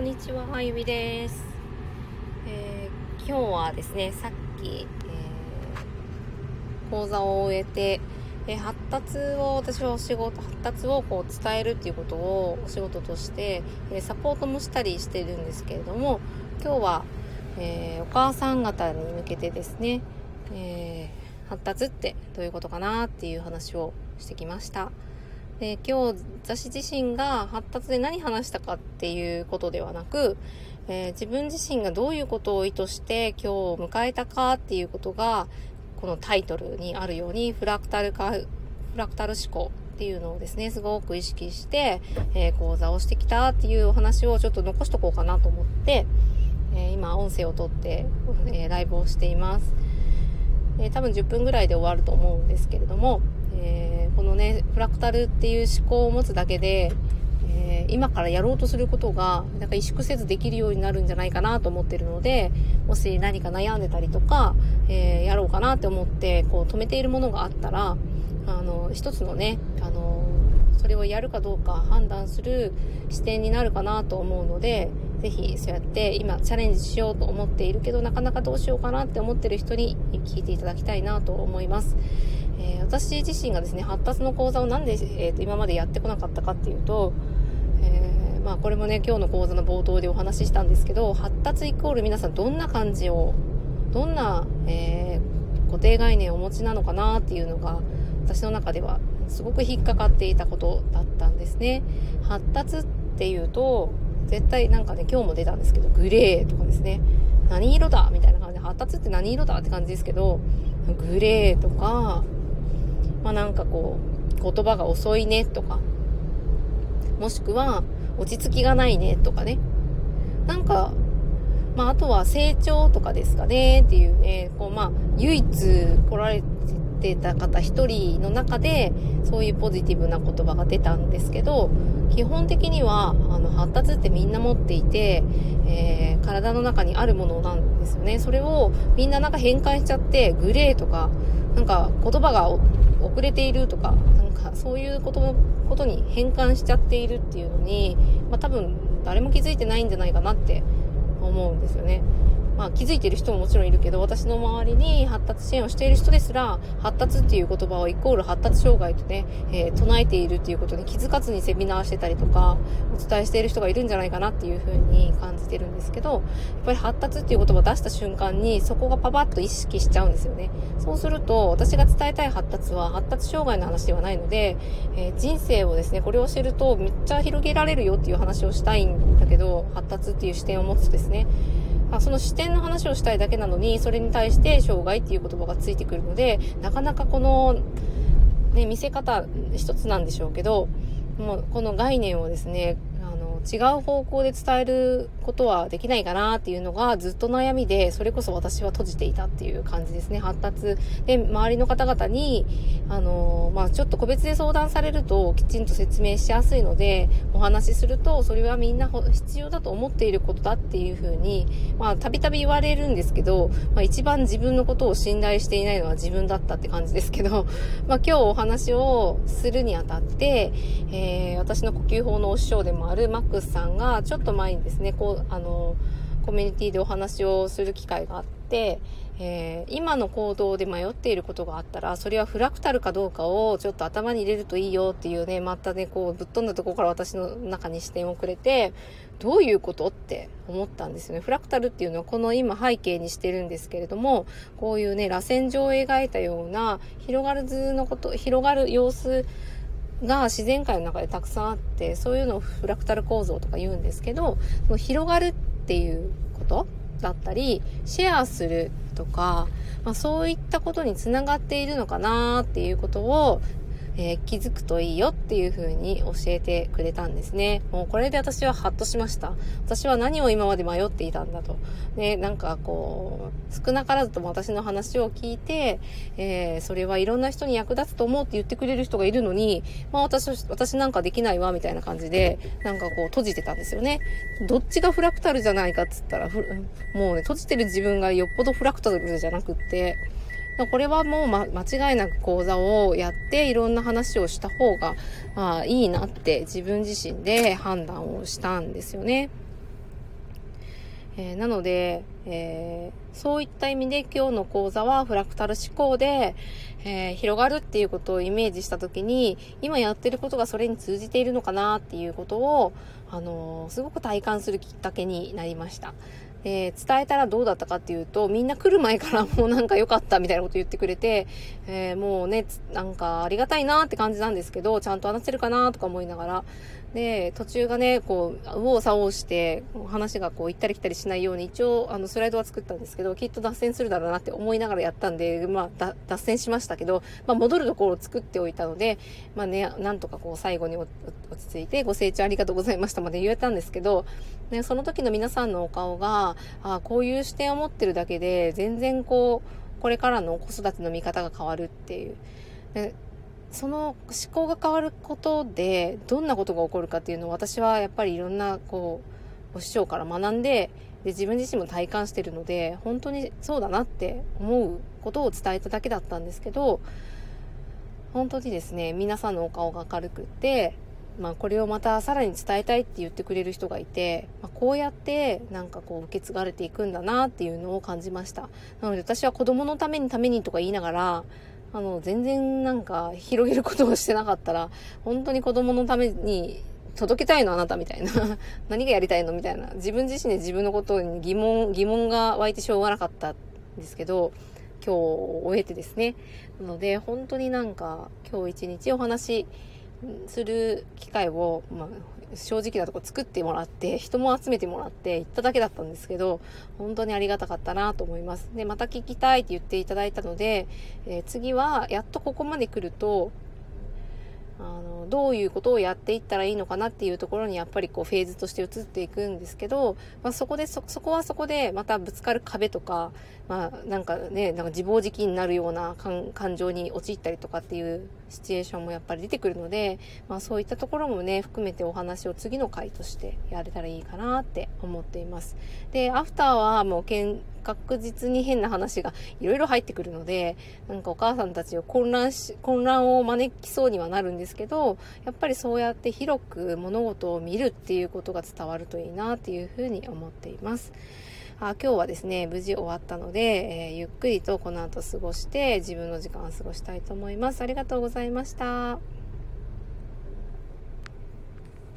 こんにちは、あゆみです、えー、今日はですね、さっき、えー、講座を終えて、えー、発達を、私はお仕事、発達をこう伝えるっていうことをお仕事として、えサポートもしたりしてるんですけれども、今日は、えお母さん方に向けてですね、え発達ってどういうことかなっていう話をしてきました。で今日私自身が発達で何話したかっていうことではなく、えー、自分自身がどういうことを意図して今日を迎えたかっていうことがこのタイトルにあるようにフラクタル化フラクタル思考っていうのをですねすごく意識して、えー、講座をしてきたっていうお話をちょっと残しとこうかなと思って、えー、今音声をとって、えライブをしています、え多分10分ぐらいで終わると思うんですけれどもえー、このねフラクタルっていう思考を持つだけで、えー、今からやろうとすることがなんか萎縮せずできるようになるんじゃないかなと思ってるのでもし何か悩んでたりとか、えー、やろうかなって思ってこう止めているものがあったらあの一つのねあのそれをやるかどうか判断する視点になるかなと思うのでぜひそうやって今チャレンジしようと思っているけどなかなかどうしようかなって思ってる人に聞いていただきたいなと思います。えー、私自身がですね、発達の講座をなんで、えー、と今までやってこなかったかっていうと、えー、まあこれもね、今日の講座の冒頭でお話ししたんですけど、発達イコール皆さんどんな感じを、どんな、え固定概念をお持ちなのかなっていうのが、私の中ではすごく引っかかっていたことだったんですね。発達っていうと、絶対なんかね、今日も出たんですけど、グレーとかですね、何色だみたいな感じで、発達って何色だって感じですけど、グレーとか、まあなんかこう、言葉が遅いねとか、もしくは、落ち着きがないねとかね。なんか、まああとは成長とかですかねっていうね、こうまあ唯一来られてた方一人の中で、そういうポジティブな言葉が出たんですけど、基本的には、あの、発達ってみんな持っていて、えー、体の中にあるものなんですよね。それをみんななんか変換しちゃって、グレーとか、なんか言葉が遅れているとか、なんかそういうこと、ことに変換しちゃっているっていうのに、まあ多分誰も気づいてないんじゃないかなって思うんですよね。まあ、気づいてる人ももちろんいるけど、私の周りに発達支援をしている人ですら、発達っていう言葉をイコール発達障害とね、えー、唱えているっていうことに気づかずにセミナーしてたりとか、お伝えしている人がいるんじゃないかなっていうふうに感じてるんですけど、やっぱり発達っていう言葉を出した瞬間に、そこがパパッと意識しちゃうんですよね。そうすると、私が伝えたい発達は発達障害の話ではないので、えー、人生をですね、これを知るとめっちゃ広げられるよっていう話をしたいんだけど、発達っていう視点を持つとですね、あその視点の話をしたいだけなのに、それに対して障害っていう言葉がついてくるので、なかなかこの、ね、見せ方一つなんでしょうけど、もうこの概念をですね、違う方向で伝えることはできないかなっていうのがずっと悩みで、それこそ私は閉じていたっていう感じですね。発達。で、周りの方々に、あの、まあ、ちょっと個別で相談されるときちんと説明しやすいので、お話しすると、それはみんな必要だと思っていることだっていうふうに、まあ、たびたび言われるんですけど、まあ、一番自分のことを信頼していないのは自分だったって感じですけど、まあ、今日お話をするにあたって、えー、私の呼吸法のお師匠でもあるマッックスさんがちょっと前にですね、こう、あの、コミュニティでお話をする機会があって、えー、今の行動で迷っていることがあったら、それはフラクタルかどうかをちょっと頭に入れるといいよっていうね、またね、こう、ぶっ飛んだところから私の中に視点をくれて、どういうことって思ったんですよね。フラクタルっていうのはこの今背景にしてるんですけれども、こういうね、螺旋状を描いたような広がる図のこと、広がる様子が自然界の中でたくさんあって、そういうのをフラクタル構造とか言うんですけど、その広がるっていうことだったり、シェアするとか、まあ、そういったことにつながっているのかなっていうことをえー、気づくといいよっていう風に教えてくれたんですね。もうこれで私はハッとしました。私は何を今まで迷っていたんだと。ね、なんかこう、少なからずとも私の話を聞いて、えー、それはいろんな人に役立つと思うって言ってくれる人がいるのに、まあ私、私なんかできないわ、みたいな感じで、なんかこう閉じてたんですよね。どっちがフラクタルじゃないかっつったら、もうね、閉じてる自分がよっぽどフラクタルじゃなくって、これはもう、ま、間違いなく講座をやっていろんな話をした方が、まあ、いいなって自分自身で判断をしたんですよね。えー、なので、えー、そういった意味で今日の講座はフラクタル思考で、えー、広がるっていうことをイメージした時に今やってることがそれに通じているのかなっていうことを、あのすごく体感するきっかけになりました。えー、伝えたらどうだったかっていうと、みんな来る前からもうなんか良かったみたいなこと言ってくれて、えー、もうね、なんかありがたいなって感じなんですけど、ちゃんと話せるかなとか思いながら、で、途中がね、こう、右往左往して、話がこう行ったり来たりしないように一応、あの、スライドは作ったんですけど、きっと脱線するだろうなって思いながらやったんで、まあ、脱線しましたけど、まあ、戻るところを作っておいたので、まあね、なんとかこう、最後に落ち着いて、ご清聴ありがとうございましたまで言えたんですけど、ね、その時の皆さんのお顔が、あこういう視点を持ってるだけで、全然こう、これからの子育ての見方が変わるっていう。その思考が変わることでどんなことが起こるかっていうのを私はやっぱりいろんなこうお師匠から学んでで自分自身も体感してるので本当にそうだなって思うことを伝えただけだったんですけど本当にですね皆さんのお顔が明るくってまあ、これをまたさらに伝えたいって言ってくれる人がいて、まあ、こうやってなんかこう受け継がれていくんだなっていうのを感じました。なので私は子供のためにためにとか言いながらあの、全然なんか広げることをしてなかったら、本当に子供のために届けたいのあなたみたいな。何がやりたいのみたいな。自分自身で自分のことに疑問、疑問が湧いてしょうがなかったんですけど、今日終えてですね。なので、本当になんか今日一日お話しする機会を、まあ、正直なとこ作ってもらって、人も集めてもらって行っただけだったんですけど、本当にありがたかったなと思います。で、また聞きたいって言っていただいたので、えー、次はやっとここまで来ると、あのどういうことをやっていったらいいのかなっていうところにやっぱりこうフェーズとして移っていくんですけど、まあ、そこでそこはそこでまたぶつかる壁とか、まあ、なんかねなんか自暴自棄になるような感情に陥ったりとかっていうシチュエーションもやっぱり出てくるので、まあ、そういったところもね含めてお話を次の回としてやれたらいいかなって思っています。でアフターはもう確実に変な話がいろいろ入ってくるので、なんかお母さんたちを混乱し、混乱を招きそうにはなるんですですけど、やっぱりそうやって広く物事を見るっていうことが伝わるといいなっていうふうに思っています。あ今日はですね、無事終わったので、えー、ゆっくりとこの後過ごして自分の時間を過ごしたいと思います。ありがとうございました。